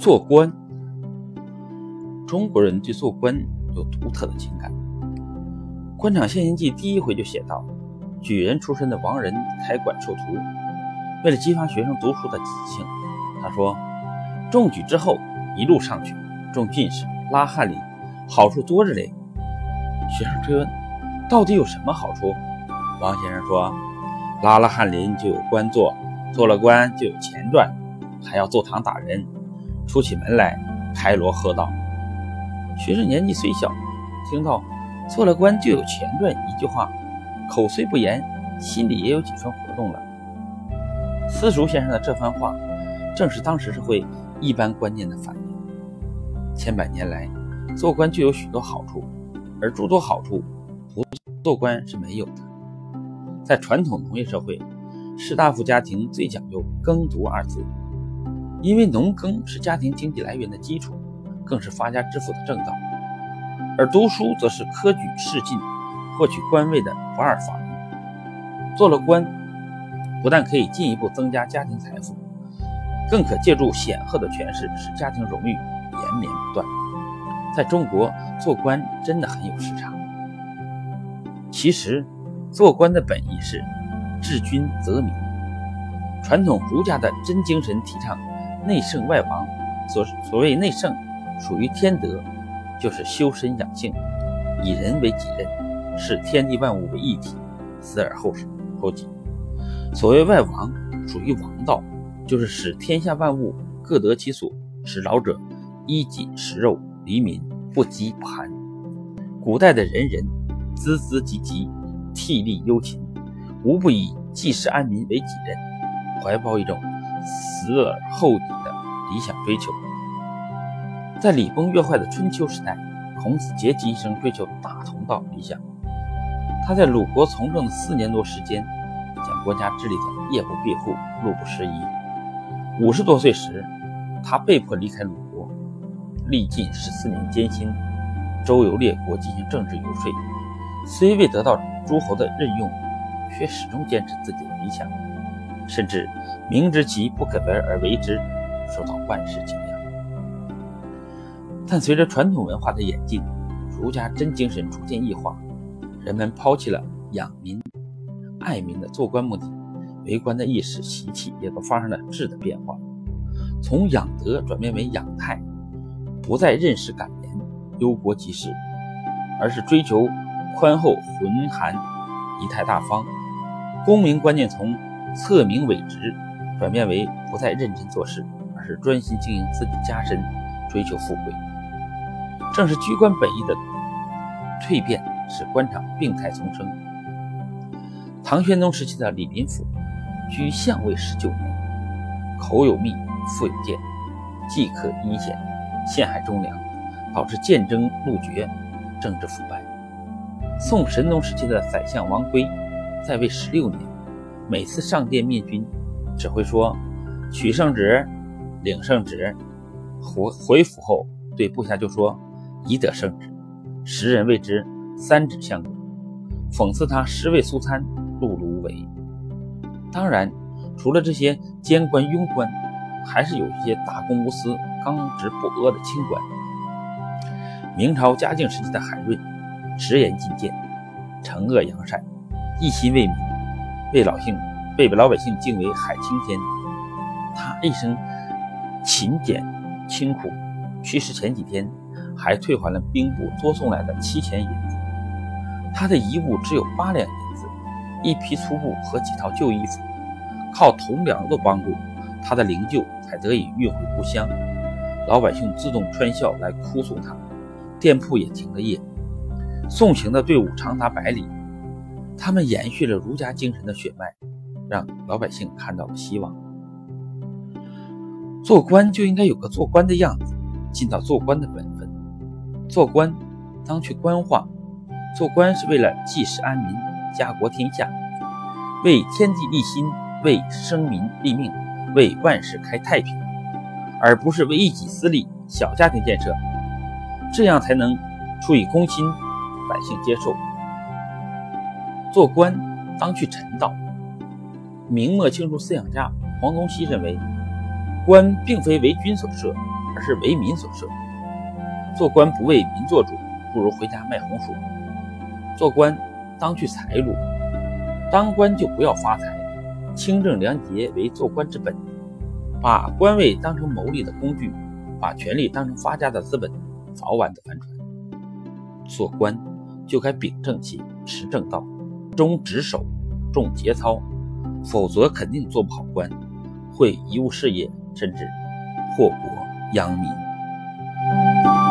做官，中国人对做官有独特的情感。《官场现形记》第一回就写道：举人出身的王仁开馆授徒，为了激发学生读书的积极性，他说：“中举之后一路上去，中进士、拉翰林，好处多着嘞。”学生追问：“到底有什么好处？”王先生说：“拉了翰林就有官做，做了官就有钱赚，还要坐堂打人。”出起门来开锣喝道：“学生年纪虽小，听到做了官就有钱赚一句话，口虽不言，心里也有几分活动了。”私塾先生的这番话，正是当时社会一般观念的反映。千百年来，做官就有许多好处，而诸多好处，不做官是没有的。在传统农业社会，士大夫家庭最讲究“耕读”二字。因为农耕是家庭经济来源的基础，更是发家致富的正道，而读书则是科举仕进、获取官位的不二法门。做了官，不但可以进一步增加家庭财富，更可借助显赫的权势，使家庭荣誉延绵不断。在中国，做官真的很有市场。其实，做官的本意是治君则民，传统儒家的真精神提倡。内圣外王，所所谓内圣，属于天德，就是修身养性，以人为己任，视天地万物为一体，死而后生后己。所谓外王，属于王道，就是使天下万物各得其所，使老者衣锦食肉，黎民不饥不寒。古代的人人孜孜汲汲，惕厉忧勤，无不以济世安民为己任，怀抱一种。死而后已的理想追求，在礼崩乐坏的春秋时代，孔子竭尽一生追求大同道理想。他在鲁国从政四年多时间，将国家治理的夜不闭户、路不拾遗。五十多岁时，他被迫离开鲁国，历尽十四年艰辛，周游列国进行政治游说。虽未得到诸侯的任用，却始终坚持自己的理想。甚至明知其不可为而为之，受到万世敬仰。但随着传统文化的演进，儒家真精神逐渐异化，人们抛弃了养民、爱民的做官目的，为官的意识习气也都发生了质的变化，从养德转变为养态，不再任时赶年、忧国济世，而是追求宽厚浑寒、仪态大方。公民观念从侧名委职，转变为不再认真做事，而是专心经营自己家身，追求富贵。正是居官本意的蜕变，使官场病态丛生。唐玄宗时期的李林甫，居相位十九年，口有蜜，腹有剑，既可阴险，陷害忠良，导致剑争路绝，政治腐败。宋神宗时期的宰相王珪，在位十六年。每次上殿面君，只会说“取圣旨，领圣旨”，回回府后对部下就说“已得圣旨”，时人谓之“三旨相公”，讽刺他尸位素餐，碌碌无为。当然，除了这些奸官庸官，还是有一些大公无私、刚直不阿的清官。明朝嘉靖时期的海润，直言进谏，惩恶扬善，一心为民。被老姓被老百姓敬为海青天，他一生勤俭清苦，去世前几天还退还了兵部多送来的七钱银子。他的遗物只有八两银子、一批粗布和几套旧衣服，靠同僚的帮助，他的灵柩才得以运回故乡。老百姓自动穿孝来哭送他，店铺也停了业，送行的队伍长达百里。他们延续了儒家精神的血脉，让老百姓看到了希望。做官就应该有个做官的样子，尽到做官的本分。做官当去官化，做官是为了济世安民、家国天下，为天地立心，为生民立命，为万世开太平，而不是为一己私利、小家庭建设。这样才能出于公心，百姓接受。做官当去臣道。明末清初思想家黄宗羲认为，官并非为君所设，而是为民所设。做官不为民做主，不如回家卖红薯。做官当去财路，当官就不要发财，清正廉洁为做官之本。把官位当成谋利的工具，把权力当成发家的资本，早晚得翻船。做官就该秉正气，持正道，忠职守，重节操，否则肯定做不好官，会贻误事业，甚至祸国殃民。